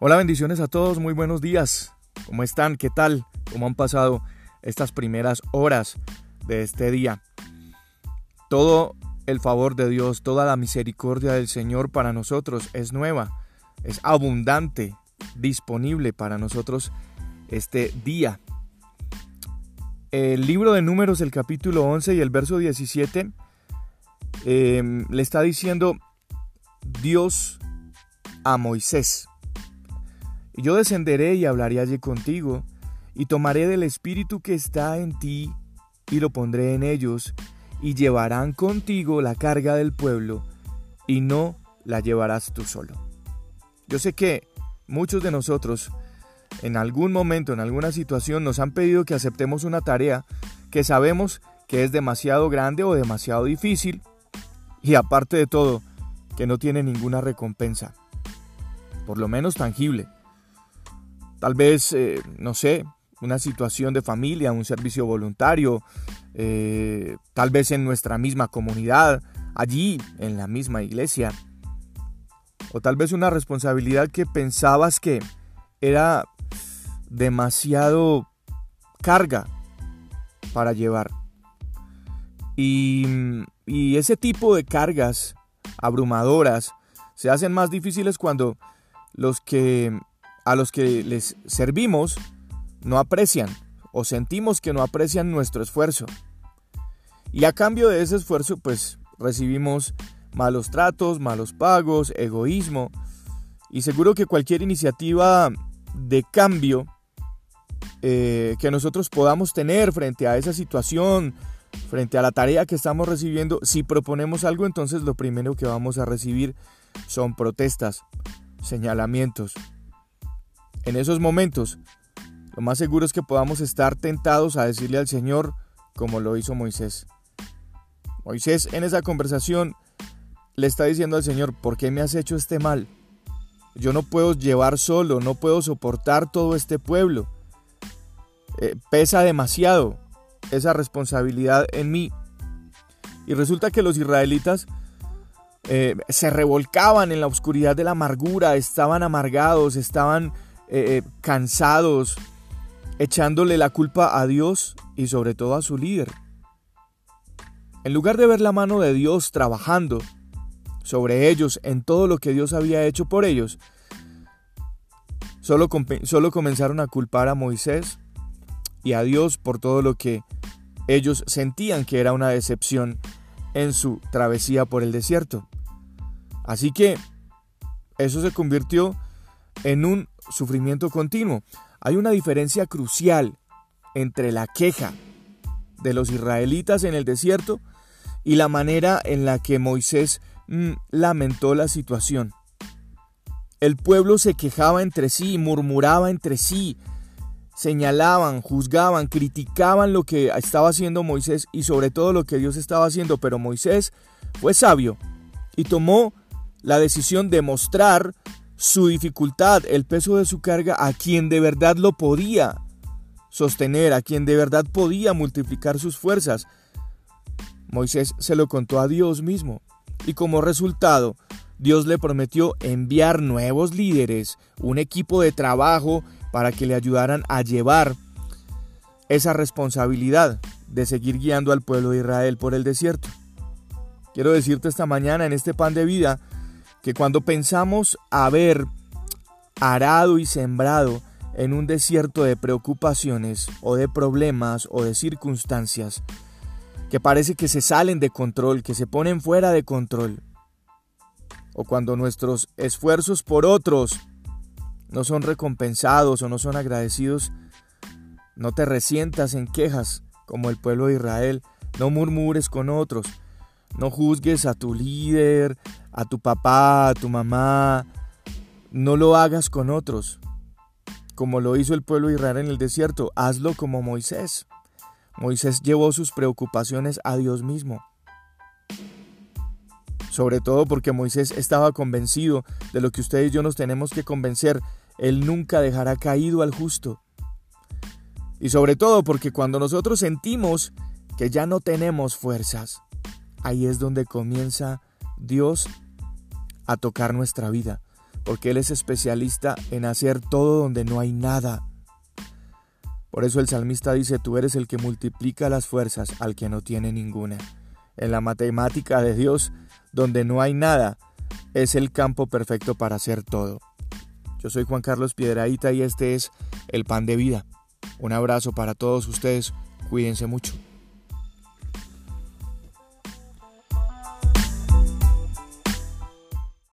Hola, bendiciones a todos, muy buenos días. ¿Cómo están? ¿Qué tal? ¿Cómo han pasado estas primeras horas de este día? Todo el favor de Dios, toda la misericordia del Señor para nosotros es nueva, es abundante, disponible para nosotros este día. El libro de números, el capítulo 11 y el verso 17, eh, le está diciendo Dios a Moisés. Y yo descenderé y hablaré allí contigo, y tomaré del espíritu que está en ti, y lo pondré en ellos, y llevarán contigo la carga del pueblo, y no la llevarás tú solo. Yo sé que muchos de nosotros, en algún momento, en alguna situación, nos han pedido que aceptemos una tarea que sabemos que es demasiado grande o demasiado difícil, y aparte de todo, que no tiene ninguna recompensa, por lo menos tangible. Tal vez, eh, no sé, una situación de familia, un servicio voluntario, eh, tal vez en nuestra misma comunidad, allí, en la misma iglesia. O tal vez una responsabilidad que pensabas que era demasiado carga para llevar. Y, y ese tipo de cargas abrumadoras se hacen más difíciles cuando los que a los que les servimos no aprecian o sentimos que no aprecian nuestro esfuerzo. Y a cambio de ese esfuerzo, pues recibimos malos tratos, malos pagos, egoísmo. Y seguro que cualquier iniciativa de cambio eh, que nosotros podamos tener frente a esa situación, frente a la tarea que estamos recibiendo, si proponemos algo, entonces lo primero que vamos a recibir son protestas, señalamientos, en esos momentos, lo más seguro es que podamos estar tentados a decirle al Señor como lo hizo Moisés. Moisés en esa conversación le está diciendo al Señor, ¿por qué me has hecho este mal? Yo no puedo llevar solo, no puedo soportar todo este pueblo. Eh, pesa demasiado esa responsabilidad en mí. Y resulta que los israelitas eh, se revolcaban en la oscuridad de la amargura, estaban amargados, estaban eh, eh, cansados, echándole la culpa a Dios y sobre todo a su líder. En lugar de ver la mano de Dios trabajando sobre ellos en todo lo que Dios había hecho por ellos, solo, solo comenzaron a culpar a Moisés y a Dios por todo lo que ellos sentían que era una decepción en su travesía por el desierto. Así que eso se convirtió en un sufrimiento continuo. Hay una diferencia crucial entre la queja de los israelitas en el desierto y la manera en la que Moisés mm, lamentó la situación. El pueblo se quejaba entre sí, murmuraba entre sí, señalaban, juzgaban, criticaban lo que estaba haciendo Moisés y sobre todo lo que Dios estaba haciendo, pero Moisés fue sabio y tomó la decisión de mostrar su dificultad, el peso de su carga a quien de verdad lo podía sostener, a quien de verdad podía multiplicar sus fuerzas. Moisés se lo contó a Dios mismo y como resultado Dios le prometió enviar nuevos líderes, un equipo de trabajo para que le ayudaran a llevar esa responsabilidad de seguir guiando al pueblo de Israel por el desierto. Quiero decirte esta mañana en este pan de vida que cuando pensamos haber arado y sembrado en un desierto de preocupaciones o de problemas o de circunstancias que parece que se salen de control, que se ponen fuera de control, o cuando nuestros esfuerzos por otros no son recompensados o no son agradecidos, no te resientas en quejas como el pueblo de Israel, no murmures con otros, no juzgues a tu líder, a tu papá, a tu mamá. No lo hagas con otros, como lo hizo el pueblo de Israel en el desierto. Hazlo como Moisés. Moisés llevó sus preocupaciones a Dios mismo. Sobre todo porque Moisés estaba convencido de lo que ustedes y yo nos tenemos que convencer. Él nunca dejará caído al justo. Y sobre todo porque cuando nosotros sentimos que ya no tenemos fuerzas, ahí es donde comienza Dios a tocar nuestra vida. porque Él es especialista en hacer todo donde no hay nada. Por eso el salmista dice, tú eres el que multiplica las fuerzas al que no tiene ninguna. En la matemática de Dios, donde no hay nada, es el campo perfecto para hacer todo. Yo soy Juan Carlos Piedraíta y este es El Pan de Vida. Un abrazo para todos ustedes, cuídense mucho.